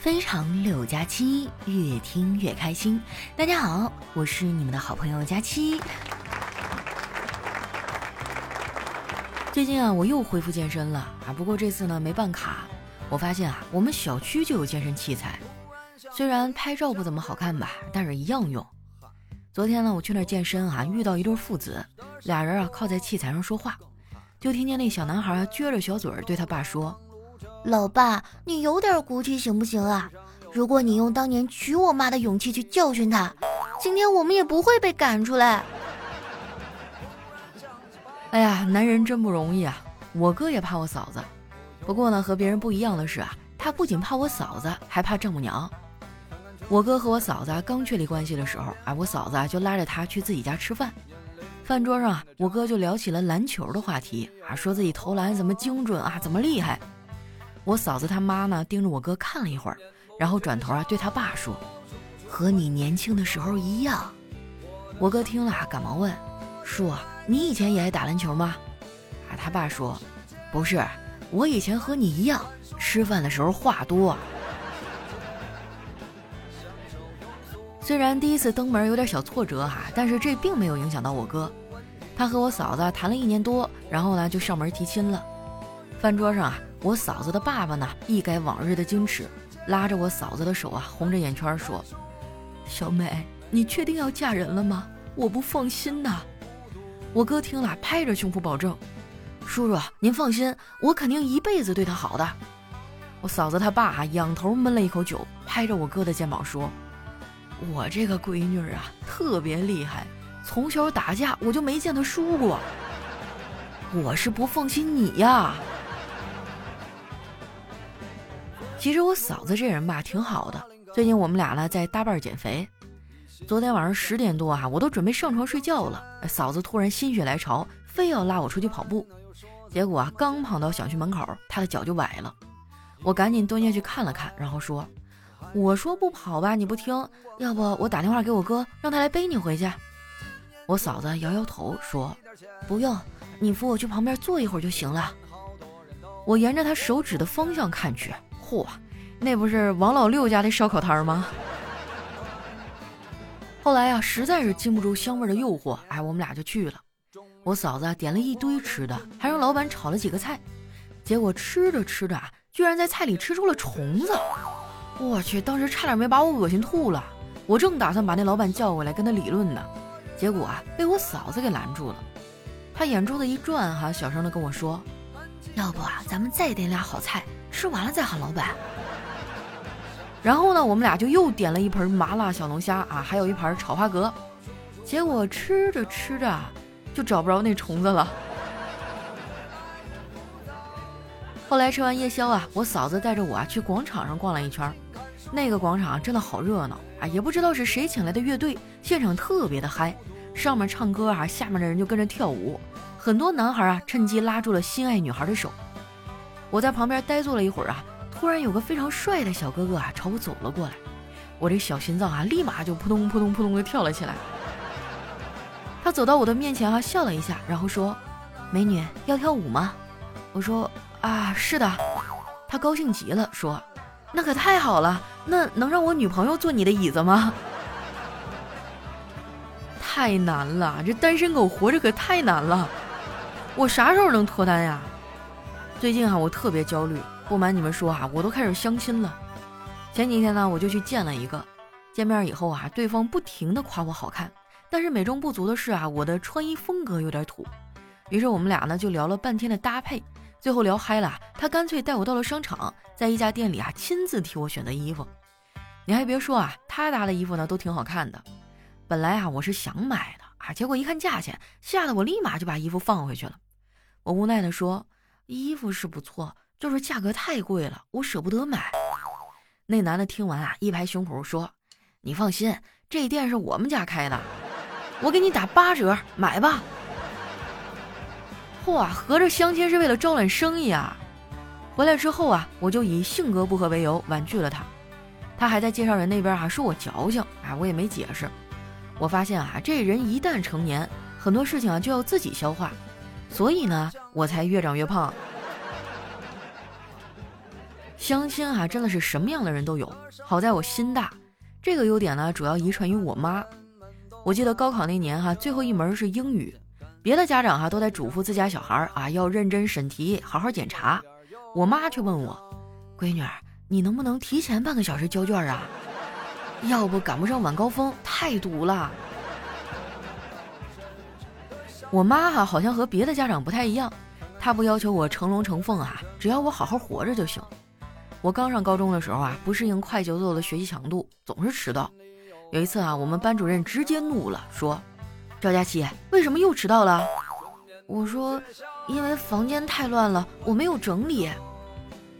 非常六加七，越听越开心。大家好，我是你们的好朋友佳期。最近啊，我又恢复健身了啊，不过这次呢没办卡。我发现啊，我们小区就有健身器材，虽然拍照不怎么好看吧，但是一样用。昨天呢，我去那儿健身啊，遇到一对父子，俩人啊靠在器材上说话，就听见那小男孩撅着小嘴儿对他爸说。老爸，你有点骨气行不行啊？如果你用当年娶我妈的勇气去教训他，今天我们也不会被赶出来。哎呀，男人真不容易啊！我哥也怕我嫂子，不过呢，和别人不一样的是啊，他不仅怕我嫂子，还怕丈母娘。我哥和我嫂子刚确立关系的时候，啊，我嫂子就拉着他去自己家吃饭。饭桌上啊，我哥就聊起了篮球的话题啊，说自己投篮怎么精准啊，怎么厉害。我嫂子他妈呢，盯着我哥看了一会儿，然后转头啊对他爸说：“和你年轻的时候一样。”我哥听了啊赶忙问：“叔，你以前也爱打篮球吗？”啊，他爸说：“不是，我以前和你一样，吃饭的时候话多。”虽然第一次登门有点小挫折哈，但是这并没有影响到我哥。他和我嫂子谈了一年多，然后呢就上门提亲了。饭桌上啊。我嫂子的爸爸呢，一改往日的矜持，拉着我嫂子的手啊，红着眼圈说：“小美，你确定要嫁人了吗？我不放心呐。”我哥听了，拍着胸脯保证：“叔叔，您放心，我肯定一辈子对她好的。”我嫂子她爸，仰头闷了一口酒，拍着我哥的肩膀说：“我这个闺女啊，特别厉害，从小打架我就没见她输过。我是不放心你呀。”其实我嫂子这人吧挺好的，最近我们俩呢在搭伴减肥。昨天晚上十点多啊，我都准备上床睡觉了，嫂子突然心血来潮，非要拉我出去跑步。结果啊，刚跑到小区门口，她的脚就崴了。我赶紧蹲下去看了看，然后说：“我说不跑吧，你不听，要不我打电话给我哥，让他来背你回去。”我嫂子摇摇头说：“不用，你扶我去旁边坐一会儿就行了。”我沿着他手指的方向看去。嚯，那不是王老六家的烧烤摊吗？后来呀，实在是禁不住香味的诱惑，哎，我们俩就去了。我嫂子点了一堆吃的，还让老板炒了几个菜，结果吃着吃着啊，居然在菜里吃出了虫子。我去，当时差点没把我恶心吐了。我正打算把那老板叫过来跟他理论呢，结果啊，被我嫂子给拦住了。他眼珠子一转，哈，小声的跟我说：“要不啊，咱们再点俩好菜。”吃完了再喊老板。然后呢，我们俩就又点了一盆麻辣小龙虾啊，还有一盘炒花蛤。结果吃着吃着，就找不着那虫子了。后来吃完夜宵啊，我嫂子带着我啊去广场上逛了一圈。那个广场真的好热闹啊！也不知道是谁请来的乐队，现场特别的嗨，上面唱歌啊，下面的人就跟着跳舞。很多男孩啊趁机拉住了心爱女孩的手。我在旁边呆坐了一会儿啊，突然有个非常帅的小哥哥啊朝我走了过来，我这小心脏啊立马就扑通扑通扑通的跳了起来。他走到我的面前啊笑了一下，然后说：“美女要跳舞吗？”我说：“啊，是的。”他高兴极了，说：“那可太好了，那能让我女朋友坐你的椅子吗？” 太难了，这单身狗活着可太难了，我啥时候能脱单呀？最近哈，我特别焦虑。不瞒你们说哈，我都开始相亲了。前几天呢，我就去见了一个。见面以后啊，对方不停的夸我好看，但是美中不足的是啊，我的穿衣风格有点土。于是我们俩呢就聊了半天的搭配，最后聊嗨了，他干脆带我到了商场，在一家店里啊亲自替我选的衣服。你还别说啊，他搭的衣服呢都挺好看的。本来啊我是想买的啊，结果一看价钱，吓得我立马就把衣服放回去了。我无奈的说。衣服是不错，就是价格太贵了，我舍不得买。那男的听完啊，一拍胸脯说：“你放心，这店是我们家开的，我给你打八折，买吧。”嚯，合着相亲是为了招揽生意啊！回来之后啊，我就以性格不合为由婉拒了他。他还在介绍人那边啊说我矫情，哎，我也没解释。我发现啊，这人一旦成年，很多事情啊就要自己消化。所以呢，我才越长越胖。相亲啊，真的是什么样的人都有。好在我心大，这个优点呢，主要遗传于我妈。我记得高考那年哈，最后一门是英语，别的家长哈都在嘱咐自家小孩啊要认真审题，好好检查，我妈却问我，闺女，你能不能提前半个小时交卷啊？要不赶不上晚高峰，太堵了。我妈哈好像和别的家长不太一样，她不要求我成龙成凤啊，只要我好好活着就行。我刚上高中的时候啊，不适应快节奏的学习强度，总是迟到。有一次啊，我们班主任直接怒了，说：“赵佳琪，为什么又迟到了？”我说：“因为房间太乱了，我没有整理。”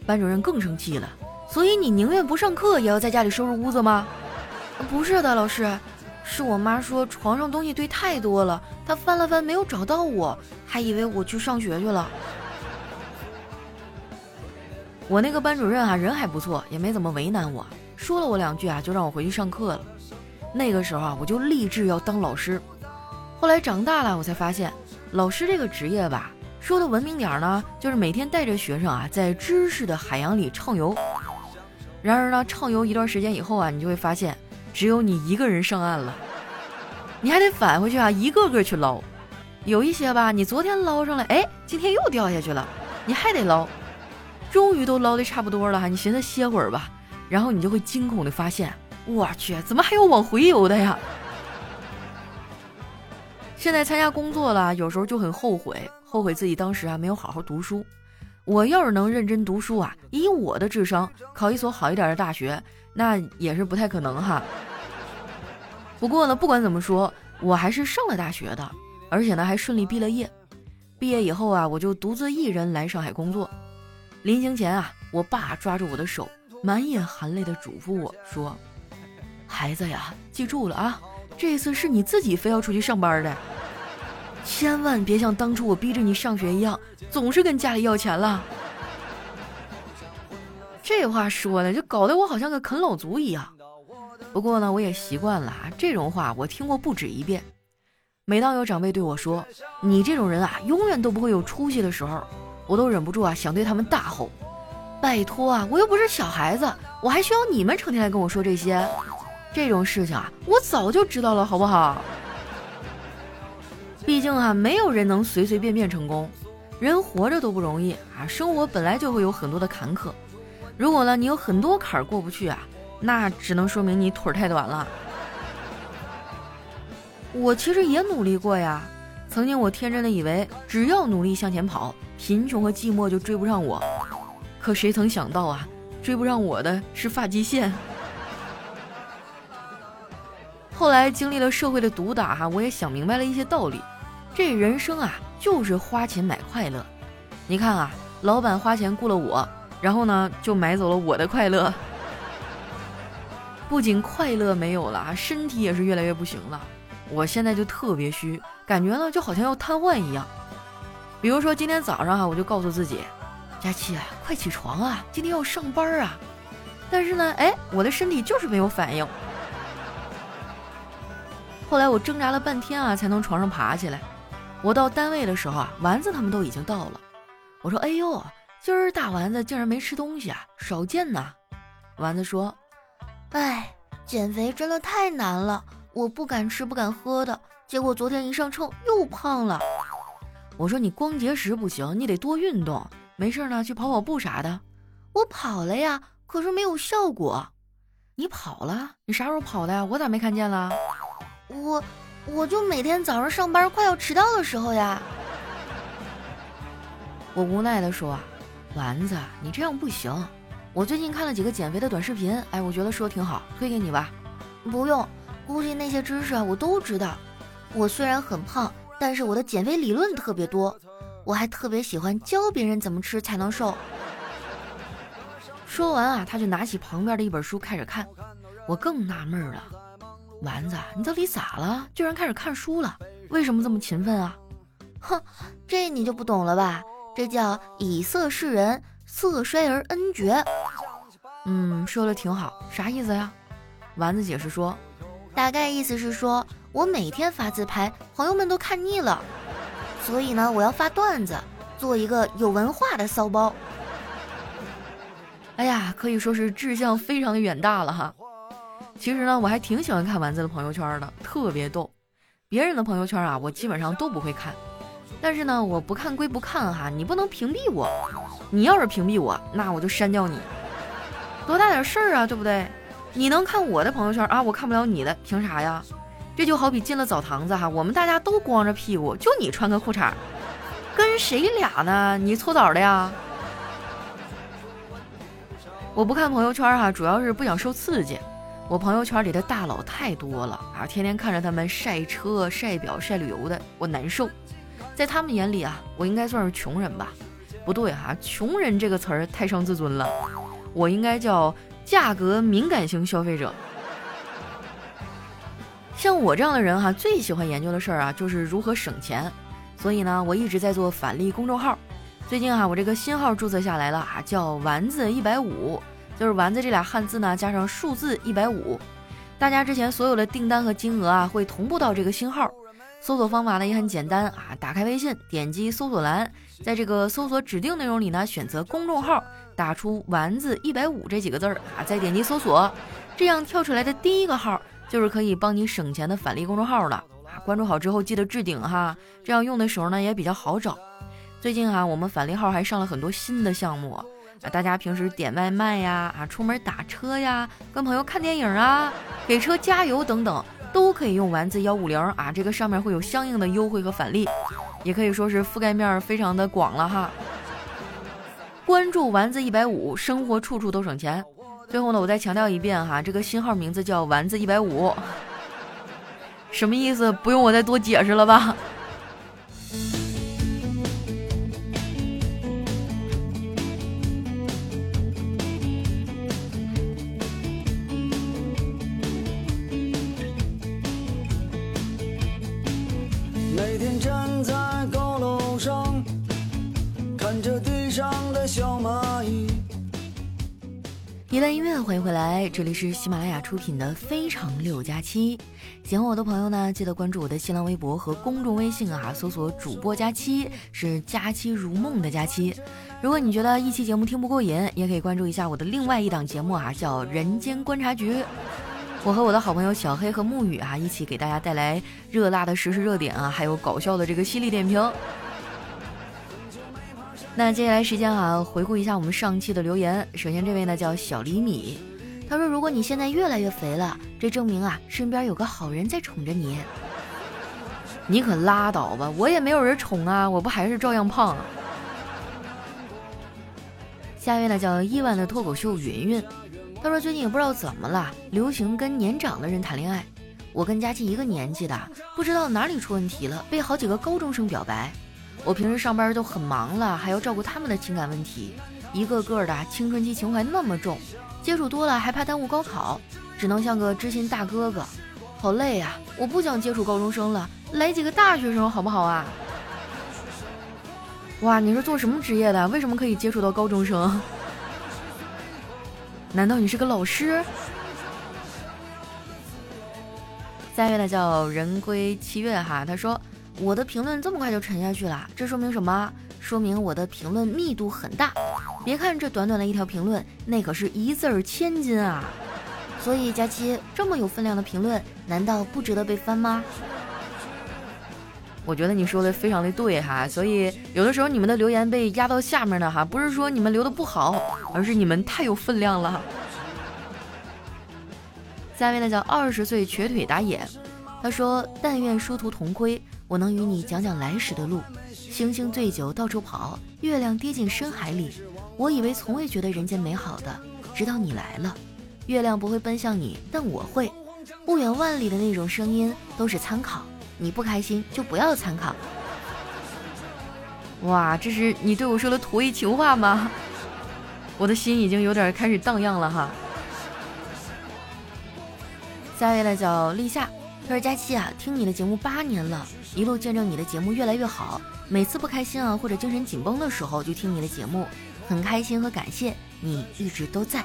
班主任更生气了，所以你宁愿不上课也要在家里收拾屋子吗？不是的，老师，是我妈说床上东西堆太多了，她翻了翻没有找到我，还以为我去上学去了。我那个班主任啊，人还不错，也没怎么为难我，说了我两句啊，就让我回去上课了。那个时候啊，我就立志要当老师。后来长大了，我才发现，老师这个职业吧，说的文明点呢，就是每天带着学生啊，在知识的海洋里畅游。然而呢，畅游一段时间以后啊，你就会发现，只有你一个人上岸了，你还得返回去啊，一个个去捞。有一些吧，你昨天捞上来，哎，今天又掉下去了，你还得捞。终于都捞的差不多了哈，你寻思歇会儿吧，然后你就会惊恐的发现。我去，怎么还有往回游的呀？现在参加工作了，有时候就很后悔，后悔自己当时啊没有好好读书。我要是能认真读书啊，以我的智商考一所好一点的大学，那也是不太可能哈。不过呢，不管怎么说，我还是上了大学的，而且呢还顺利毕了业。毕业以后啊，我就独自一人来上海工作。临行前啊，我爸抓住我的手，满眼含泪的嘱咐我说。孩子呀，记住了啊！这次是你自己非要出去上班的，千万别像当初我逼着你上学一样，总是跟家里要钱了。这话说的就搞得我好像个啃老族一样。不过呢，我也习惯了啊，这种话我听过不止一遍。每当有长辈对我说“你这种人啊，永远都不会有出息”的时候，我都忍不住啊想对他们大吼：“拜托啊，我又不是小孩子，我还需要你们成天来跟我说这些？”这种事情啊，我早就知道了，好不好？毕竟啊，没有人能随随便便成功，人活着都不容易啊，生活本来就会有很多的坎坷。如果呢，你有很多坎儿过不去啊，那只能说明你腿太短了。我其实也努力过呀，曾经我天真的以为只要努力向前跑，贫穷和寂寞就追不上我。可谁曾想到啊，追不上我的是发际线。后来经历了社会的毒打，哈，我也想明白了一些道理。这人生啊，就是花钱买快乐。你看啊，老板花钱雇了我，然后呢，就买走了我的快乐。不仅快乐没有了，身体也是越来越不行了。我现在就特别虚，感觉呢就好像要瘫痪一样。比如说今天早上哈，我就告诉自己，佳琪啊，快起床啊，今天要上班啊。但是呢，哎，我的身体就是没有反应。后来我挣扎了半天啊，才从床上爬起来。我到单位的时候啊，丸子他们都已经到了。我说：“哎呦，今儿大丸子竟然没吃东西啊，少见呐。”丸子说：“哎，减肥真的太难了，我不敢吃不敢喝的，结果昨天一上秤又胖了。”我说：“你光节食不行，你得多运动，没事呢去跑跑步啥的。”我跑了呀，可是没有效果。你跑了？你啥时候跑的呀？我咋没看见了？我，我就每天早上上班快要迟到的时候呀。我无奈的说：“丸子，你这样不行。我最近看了几个减肥的短视频，哎，我觉得说挺好，推给你吧。”不用，估计那些知识啊我都知道。我虽然很胖，但是我的减肥理论特别多。我还特别喜欢教别人怎么吃才能瘦。说完啊，他就拿起旁边的一本书开始看。我更纳闷了。丸子，你到底咋了？居然开始看书了？为什么这么勤奋啊？哼，这你就不懂了吧？这叫以色示人，色衰而恩绝。嗯，说的挺好，啥意思呀？丸子解释说，大概意思是说我每天发自拍，朋友们都看腻了，所以呢，我要发段子，做一个有文化的骚包。哎呀，可以说是志向非常的远大了哈。其实呢，我还挺喜欢看丸子的朋友圈的，特别逗。别人的朋友圈啊，我基本上都不会看。但是呢，我不看归不看哈，你不能屏蔽我。你要是屏蔽我，那我就删掉你。多大点事儿啊，对不对？你能看我的朋友圈啊，我看不了你的，凭啥呀？这就好比进了澡堂子哈，我们大家都光着屁股，就你穿个裤衩，跟谁俩呢？你搓澡的呀？我不看朋友圈哈，主要是不想受刺激。我朋友圈里的大佬太多了啊，天天看着他们晒车、晒表、晒旅游的，我难受。在他们眼里啊，我应该算是穷人吧？不对哈，穷人这个词儿太伤自尊了，我应该叫价格敏感型消费者。像我这样的人哈，最喜欢研究的事儿啊，就是如何省钱。所以呢，我一直在做返利公众号。最近哈，我这个新号注册下来了啊，叫丸子一百五，就是丸子这俩汉字呢加上数字一百五。大家之前所有的订单和金额啊，会同步到这个新号。搜索方法呢也很简单啊，打开微信，点击搜索栏，在这个搜索指定内容里呢，选择公众号，打出丸子一百五这几个字儿啊，再点击搜索，这样跳出来的第一个号。就是可以帮你省钱的返利公众号了啊！关注好之后记得置顶哈，这样用的时候呢也比较好找。最近啊，我们返利号还上了很多新的项目啊，大家平时点外卖呀、啊出门打车呀、跟朋友看电影啊、给车加油等等，都可以用丸子幺五零啊，这个上面会有相应的优惠和返利，也可以说是覆盖面非常的广了哈。关注丸子一百五，生活处处都省钱。最后呢，我再强调一遍哈，这个新号名字叫丸子一百五，什么意思？不用我再多解释了吧？来，这里是喜马拉雅出品的《非常六加七》。喜欢我的朋友呢，记得关注我的新浪微博和公众微信啊，搜索“主播佳期”，是“佳期如梦”的佳期。如果你觉得一期节目听不过瘾，也可以关注一下我的另外一档节目啊，叫《人间观察局》。我和我的好朋友小黑和沐雨啊，一起给大家带来热辣的实时热点啊，还有搞笑的这个犀利点评。那接下来时间啊，回顾一下我们上期的留言。首先这位呢叫小厘米，他说：“如果你现在越来越肥了，这证明啊，身边有个好人在宠着你。你可拉倒吧，我也没有人宠啊，我不还是照样胖。”下一位呢叫亿万的脱口秀云云，他说：“最近也不知道怎么了，流行跟年长的人谈恋爱。我跟佳琪一个年纪的，不知道哪里出问题了，被好几个高中生表白。”我平时上班都很忙了，还要照顾他们的情感问题，一个个的青春期情怀那么重，接触多了还怕耽误高考，只能像个知心大哥哥，好累啊！我不想接触高中生了，来几个大学生好不好啊？哇，你是做什么职业的？为什么可以接触到高中生？难道你是个老师？下一位呢叫人归七月哈，他说。我的评论这么快就沉下去了，这说明什么？说明我的评论密度很大。别看这短短的一条评论，那可是一字儿千金啊！所以佳期这么有分量的评论，难道不值得被翻吗？我觉得你说的非常的对哈，所以有的时候你们的留言被压到下面的哈，不是说你们留的不好，而是你们太有分量了。下面呢叫二十岁瘸腿打野，他说：“但愿殊途同归。”我能与你讲讲来时的路，星星醉酒到处跑，月亮跌进深海里。我以为从未觉得人间美好的，直到你来了。月亮不会奔向你，但我会。不远万里的那种声音都是参考，你不开心就不要参考。哇，这是你对我说的土味情话吗？我的心已经有点开始荡漾了哈。下一位呢叫立夏。他说：“佳期啊，听你的节目八年了，一路见证你的节目越来越好。每次不开心啊，或者精神紧绷的时候，就听你的节目，很开心和感谢你一直都在。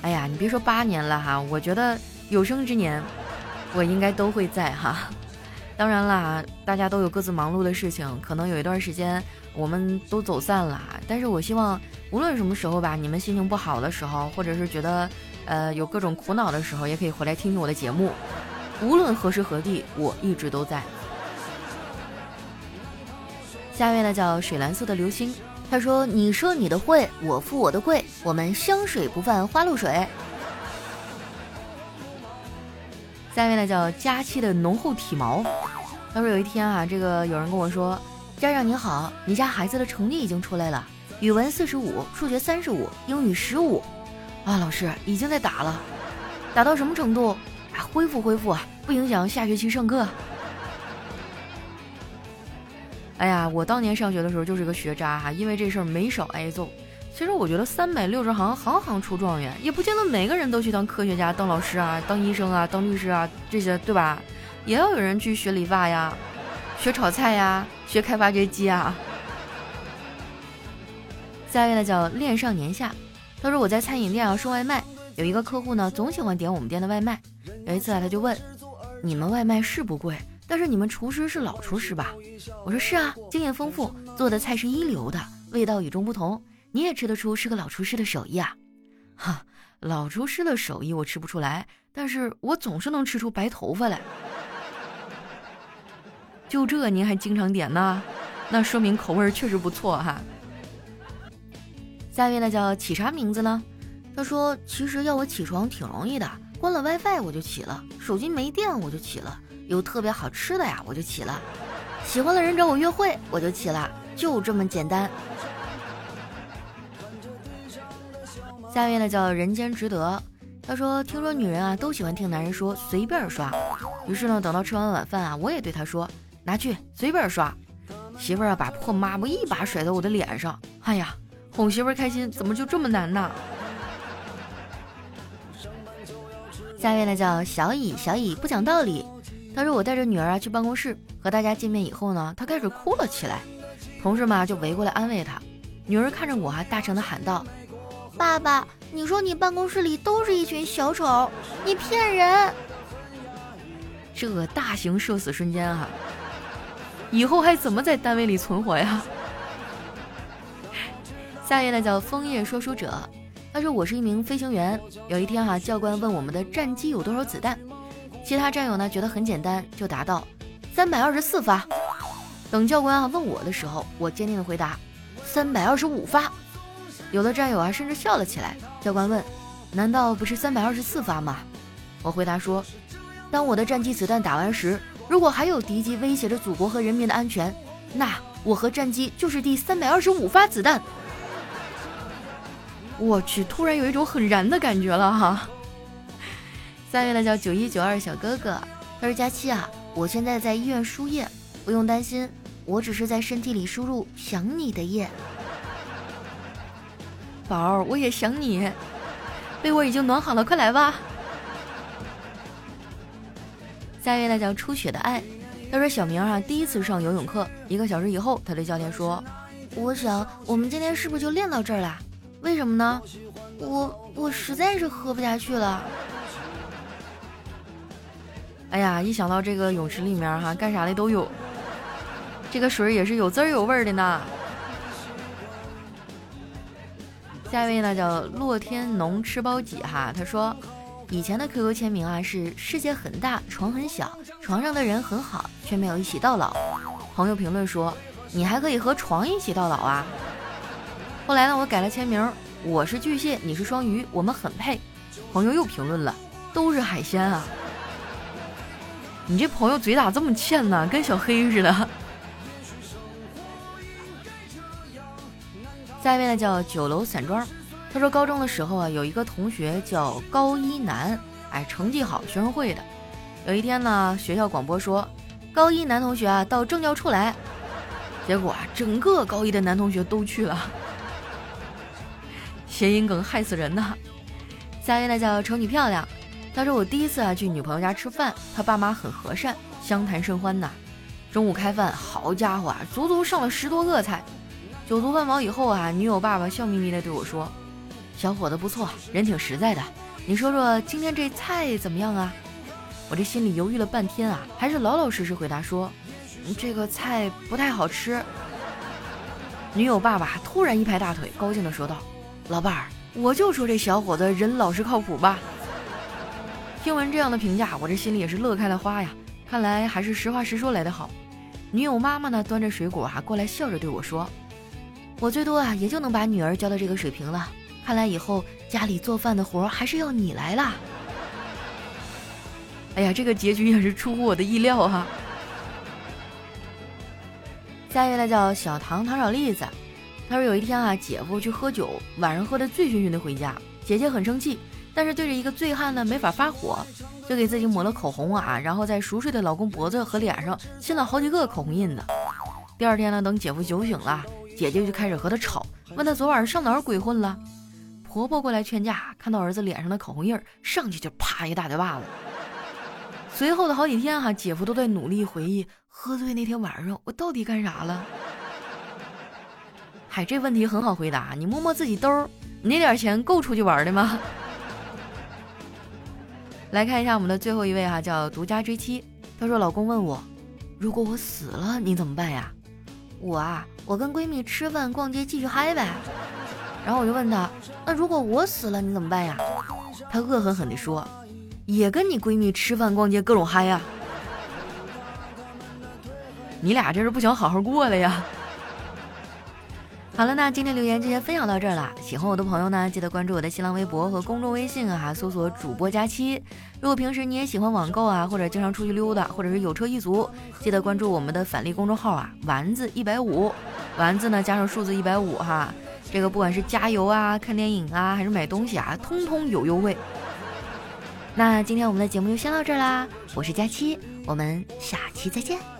哎呀，你别说八年了哈，我觉得有生之年，我应该都会在哈。当然啦，大家都有各自忙碌的事情，可能有一段时间我们都走散了，但是我希望无论什么时候吧，你们心情不好的时候，或者是觉得呃有各种苦恼的时候，也可以回来听听我的节目。无论何时何地，我一直都在。下面呢叫水蓝色的流星，他说：“你说你的会，我付我的贵，我们香水不犯花露水。”下面呢叫佳期的浓厚体毛，他说有一天啊，这个有人跟我说：“家长你好，你家孩子的成绩已经出来了。”语文四十五，数学三十五，英语十五，啊，老师已经在打了，打到什么程度？啊，恢复恢复啊，不影响下学期上课。哎呀，我当年上学的时候就是个学渣哈，因为这事儿没少挨揍。其实我觉得三百六十行，行行出状元，也不见得每个人都去当科学家、当老师啊、当医生啊、当律师啊这些，对吧？也要有人去学理发呀，学炒菜呀，学开挖掘机啊。下一位呢叫恋上年下，他说我在餐饮店啊送外卖，有一个客户呢总喜欢点我们店的外卖。有一次啊他就问，你们外卖是不贵，但是你们厨师是老厨师吧？我说是啊，经验丰富，做的菜是一流的，味道与众不同，你也吃得出是个老厨师的手艺啊。哈，老厨师的手艺我吃不出来，但是我总是能吃出白头发来。就这您还经常点呢？那说明口味确实不错哈。下面呢叫起啥名字呢？他说其实要我起床挺容易的，关了 WiFi 我就起了，手机没电我就起了，有特别好吃的呀我就起了，喜欢的人找我约会我就起了，就这么简单。下面呢叫人间值得，他说听说女人啊都喜欢听男人说随便刷，于是呢等到吃完晚饭啊我也对他说拿去随便刷，媳妇儿啊把破抹布一把甩在我的脸上，哎呀。哄媳妇儿开心怎么就这么难呢？下面呢叫小乙，小乙不讲道理。他说我带着女儿啊去办公室和大家见面以后呢，她开始哭了起来，同事们就围过来安慰她。女儿看着我还大声的喊道：“爸爸，你说你办公室里都是一群小丑，你骗人！”这个大型社死瞬间啊，以后还怎么在单位里存活呀？下一位呢叫枫叶说书者，他说我是一名飞行员。有一天哈，教官问我们的战机有多少子弹，其他战友呢觉得很简单，就答道三百二十四发。等教官啊问我的时候，我坚定的回答三百二十五发。有的战友啊甚至笑了起来。教官问，难道不是三百二十四发吗？我回答说，当我的战机子弹打完时，如果还有敌机威胁着祖国和人民的安全，那我和战机就是第三百二十五发子弹。我去，突然有一种很燃的感觉了哈。下面呢叫九一九二小哥哥，他说佳期啊，我现在在医院输液，不用担心，我只是在身体里输入想你的液。宝儿，我也想你，被窝已经暖好了，快来吧。下一位呢叫初雪的爱，他说小明啊，第一次上游泳课，一个小时以后，他对教练说，我想我们今天是不是就练到这儿了？为什么呢？我我实在是喝不下去了。哎呀，一想到这个泳池里面哈，干啥的都有，这个水也是有滋有味的呢。下一位呢叫洛天农吃包几哈，他说以前的 QQ 签名啊是世界很大，床很小，床上的人很好，却没有一起到老。朋友评论说你还可以和床一起到老啊。后来呢，我改了签名，我是巨蟹，你是双鱼，我们很配。朋友又评论了，都是海鲜啊！你这朋友嘴咋这么欠呢？跟小黑似的。下一位呢叫九楼散装，他说高中的时候啊，有一个同学叫高一男，哎，成绩好，学生会的。有一天呢，学校广播说，高一男同学啊到政教处来，结果啊，整个高一的男同学都去了。谐音梗害死人呐！下一位呢叫丑女漂亮，他说我第一次啊去女朋友家吃饭，他爸妈很和善，相谈甚欢呐。中午开饭，好家伙啊，足足上了十多个菜。酒足饭饱以后啊，女友爸爸笑眯眯的对我说：“小伙子不错，人挺实在的。你说说今天这菜怎么样啊？”我这心里犹豫了半天啊，还是老老实实回答说：“这个菜不太好吃。”女友爸爸突然一拍大腿，高兴地说道：“老伴儿，我就说这小伙子人老实靠谱吧。”听闻这样的评价，我这心里也是乐开了花呀。看来还是实话实说来的好。女友妈妈呢，端着水果啊过来，笑着对我说：“我最多啊也就能把女儿教到这个水平了。看来以后家里做饭的活还是要你来啦。”哎呀，这个结局也是出乎我的意料哈。下一位呢叫小糖糖炒栗子，他说有一天啊，姐夫去喝酒，晚上喝得醉醺醺的回家，姐姐很生气，但是对着一个醉汉呢没法发火，就给自己抹了口红啊，然后在熟睡的老公脖子和脸上亲了好几个口红印子。第二天呢，等姐夫酒醒了，姐姐就开始和他吵，问他昨晚上哪儿鬼混了。婆婆过来劝架，看到儿子脸上的口红印儿，上去就啪一大嘴巴子。随后的好几天哈，姐夫都在努力回忆喝醉那天晚上我到底干啥了。嗨，这问题很好回答，你摸摸自己兜儿，你那点钱够出去玩的吗？来看一下我们的最后一位哈，叫独家追妻。她说：“老公问我，如果我死了，你怎么办呀？”我啊，我跟闺蜜吃饭、逛街，继续嗨呗。然后我就问他：“那如果我死了，你怎么办呀？”他恶狠狠地说。也跟你闺蜜吃饭逛街各种嗨呀，你俩这是不想好好过了呀？好了，那今天留言就先分享到这儿了。喜欢我的朋友呢，记得关注我的新浪微博和公众微信啊，搜索主播佳期。如果平时你也喜欢网购啊，或者经常出去溜达，或者是有车一族，记得关注我们的返利公众号啊，丸子一百五，丸子呢加上数字一百五哈，这个不管是加油啊、看电影啊，还是买东西啊，通通有优惠。那今天我们的节目就先到这儿啦，我是佳期，我们下期再见。